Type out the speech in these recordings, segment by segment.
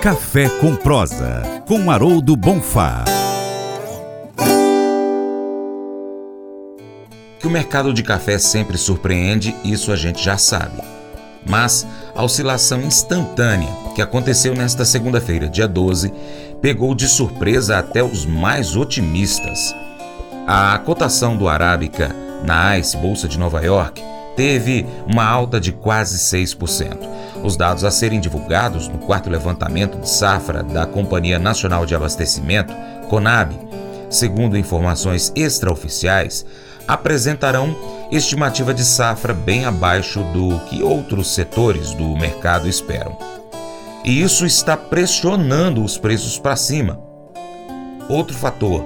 Café com Prosa, com Haroldo Bonfá. Que o mercado de café sempre surpreende, isso a gente já sabe. Mas a oscilação instantânea que aconteceu nesta segunda-feira, dia 12, pegou de surpresa até os mais otimistas. A cotação do Arábica na ICE Bolsa de Nova York teve uma alta de quase 6%. Os dados a serem divulgados no quarto levantamento de safra da Companhia Nacional de Abastecimento, CONAB, segundo informações extraoficiais, apresentarão estimativa de safra bem abaixo do que outros setores do mercado esperam. E isso está pressionando os preços para cima. Outro fator.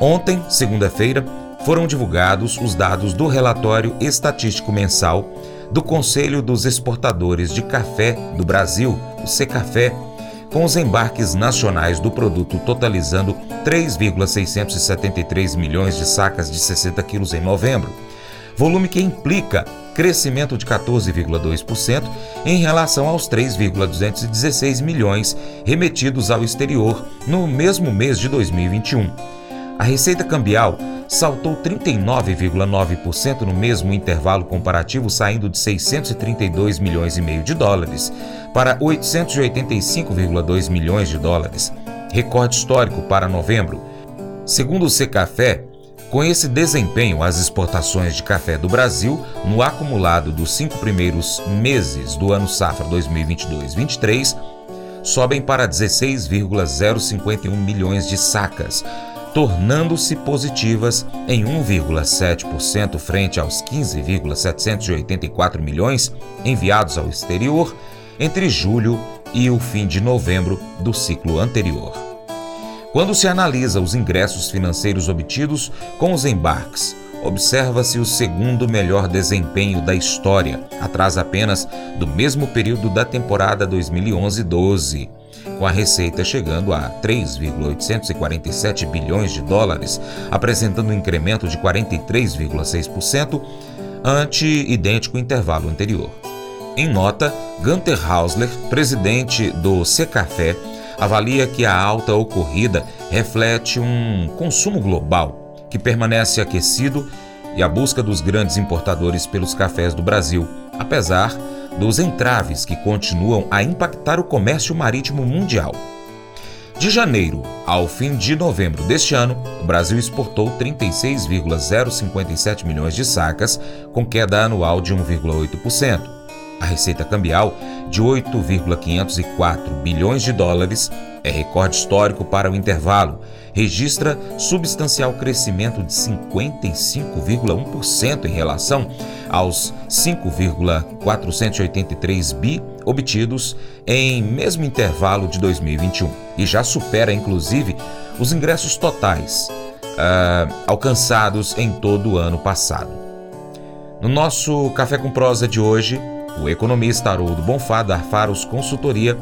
Ontem, segunda-feira, foram divulgados os dados do relatório estatístico mensal do Conselho dos Exportadores de Café do Brasil, o Secafé, com os embarques nacionais do produto totalizando 3,673 milhões de sacas de 60 quilos em novembro, volume que implica crescimento de 14,2% em relação aos 3,216 milhões remetidos ao exterior no mesmo mês de 2021. A receita cambial saltou 39,9% no mesmo intervalo comparativo, saindo de 632 milhões e meio de dólares para 885,2 milhões de dólares, recorde histórico para novembro. Segundo o Secafé, com esse desempenho, as exportações de café do Brasil, no acumulado dos cinco primeiros meses do ano safra 2022-23, sobem para 16,051 milhões de sacas, tornando-se positivas em 1,7% frente aos 15,784 milhões enviados ao exterior entre julho e o fim de novembro do ciclo anterior. Quando se analisa os ingressos financeiros obtidos com os embarques, observa-se o segundo melhor desempenho da história, atrás apenas do mesmo período da temporada 2011-12 com a receita chegando a 3,847 bilhões de dólares, apresentando um incremento de 43,6% ante idêntico intervalo anterior. Em nota, Gunter Hausler, presidente do Secafé, avalia que a alta ocorrida reflete um consumo global que permanece aquecido e a busca dos grandes importadores pelos cafés do Brasil, apesar dos entraves que continuam a impactar o comércio marítimo mundial. De janeiro ao fim de novembro deste ano, o Brasil exportou 36,057 milhões de sacas, com queda anual de 1,8%. A receita cambial, de 8,504 bilhões de dólares, é recorde histórico para o intervalo, registra substancial crescimento de 55,1% em relação aos 5,483 bi obtidos em mesmo intervalo de 2021 e já supera inclusive os ingressos totais uh, alcançados em todo o ano passado. No nosso Café com Prosa de hoje, o economista Haroldo Bonfá da Faros Consultoria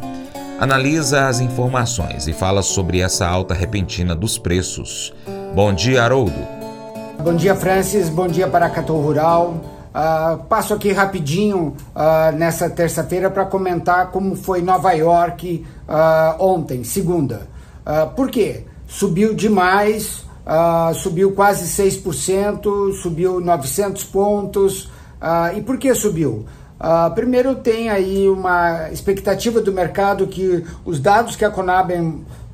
analisa as informações e fala sobre essa alta repentina dos preços. Bom dia, Haroldo. Bom dia, Francis. Bom dia para Catou Rural. Uh, passo aqui rapidinho uh, nessa terça-feira para comentar como foi Nova York uh, ontem, segunda. por quê? Subiu demais, subiu quase 6%, subiu 900 pontos. e por que subiu? Uh, primeiro tem aí uma expectativa do mercado que os dados que a Conab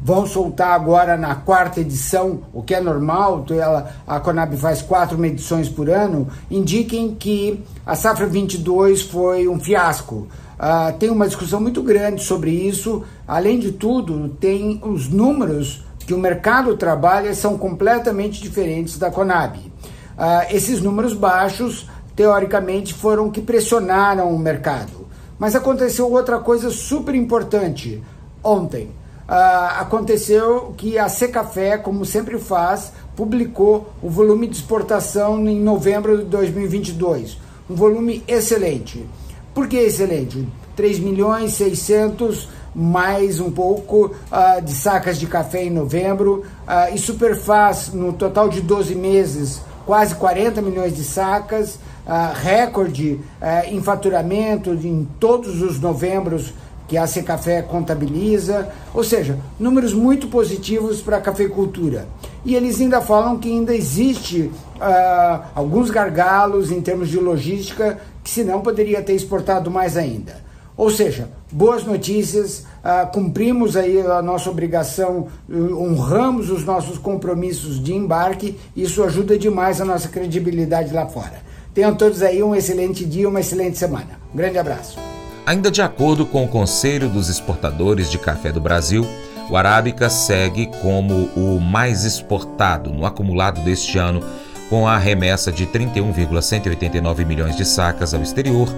vão soltar agora na quarta edição, o que é normal, ela, a Conab faz quatro medições por ano, indiquem que a safra 22 foi um fiasco. Uh, tem uma discussão muito grande sobre isso. Além de tudo, tem os números que o mercado trabalha são completamente diferentes da Conab. Uh, esses números baixos teoricamente, foram que pressionaram o mercado. Mas aconteceu outra coisa super importante ontem. Uh, aconteceu que a Secafé, como sempre faz, publicou o volume de exportação em novembro de 2022. Um volume excelente. Por que excelente? 3 milhões 600 mais um pouco uh, de sacas de café em novembro. Uh, e Superfaz, no total de 12 meses, quase 40 milhões de sacas, uh, recorde uh, em faturamento em todos os novembros que a AC Café contabiliza, ou seja, números muito positivos para a cafeicultura. E eles ainda falam que ainda existe uh, alguns gargalos em termos de logística, que senão poderia ter exportado mais ainda. Ou seja, boas notícias, uh, cumprimos aí a nossa obrigação, honramos os nossos compromissos de embarque, isso ajuda demais a nossa credibilidade lá fora. Tenham todos aí um excelente dia, uma excelente semana. Um grande abraço. Ainda de acordo com o Conselho dos Exportadores de Café do Brasil, o Arábica segue como o mais exportado no acumulado deste ano, com a remessa de 31,189 milhões de sacas ao exterior,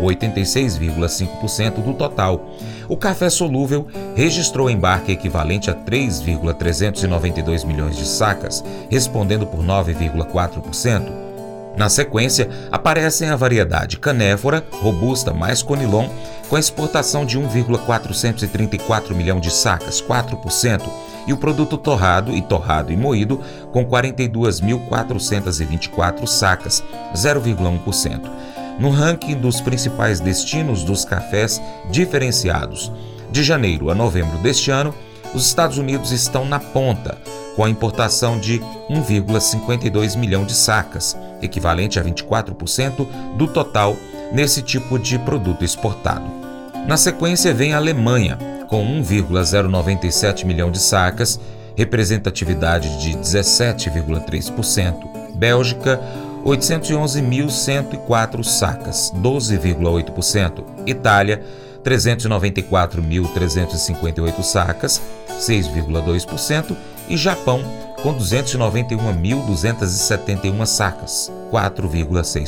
86,5% do total. O café solúvel registrou embarque equivalente a 3,392 milhões de sacas, respondendo por 9,4%. Na sequência, aparecem a variedade canéfora, robusta mais conilon, com exportação de 1,434 milhão de sacas, 4%, e o produto torrado e torrado e moído, com 42.424 sacas, 0,1%. No ranking dos principais destinos dos cafés diferenciados, de janeiro a novembro deste ano, os Estados Unidos estão na ponta, com a importação de 1,52 milhão de sacas, equivalente a 24% do total nesse tipo de produto exportado. Na sequência vem a Alemanha, com 1,097 milhão de sacas, representatividade de 17,3%. Bélgica, 811.104 sacas, 12,8%. Itália, 394.358 sacas, 6,2%, e Japão, com 291.271 sacas, 4,6%.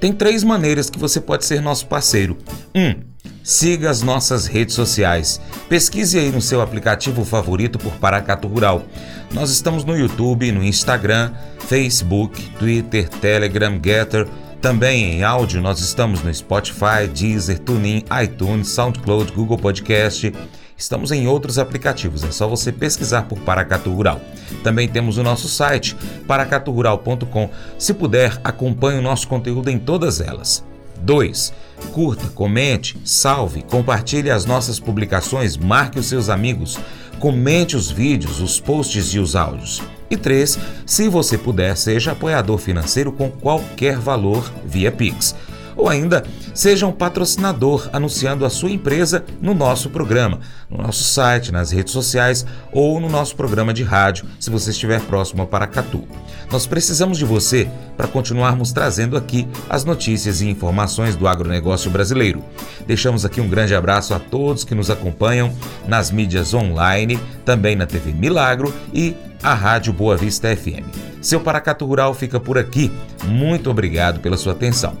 Tem três maneiras que você pode ser nosso parceiro. 1. Um, siga as nossas redes sociais. Pesquise aí no seu aplicativo favorito por Paracatu Rural. Nós estamos no YouTube, no Instagram, Facebook, Twitter, Telegram, Getter. Também em áudio nós estamos no Spotify, Deezer, TuneIn, iTunes, SoundCloud, Google Podcast Estamos em outros aplicativos, é só você pesquisar por Paracatu Rural. Também temos o nosso site, paracaturural.com. Se puder, acompanhe o nosso conteúdo em todas elas. 2. Curta, comente, salve, compartilhe as nossas publicações, marque os seus amigos, comente os vídeos, os posts e os áudios. E 3. Se você puder, seja apoiador financeiro com qualquer valor via Pix. Ou ainda seja um patrocinador anunciando a sua empresa no nosso programa, no nosso site, nas redes sociais ou no nosso programa de rádio, se você estiver próximo a Paracatu. Nós precisamos de você para continuarmos trazendo aqui as notícias e informações do agronegócio brasileiro. Deixamos aqui um grande abraço a todos que nos acompanham nas mídias online, também na TV Milagro e a Rádio Boa Vista FM. Seu Paracato Rural fica por aqui. Muito obrigado pela sua atenção.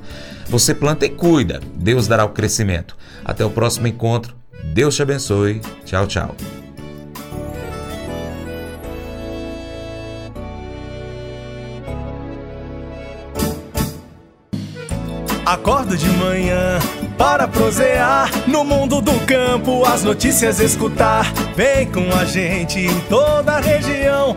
Você planta e cuida, Deus dará o crescimento. Até o próximo encontro. Deus te abençoe. Tchau, tchau. Acordo de manhã para prosear no mundo do campo, as notícias escutar. Vem com a gente em toda a região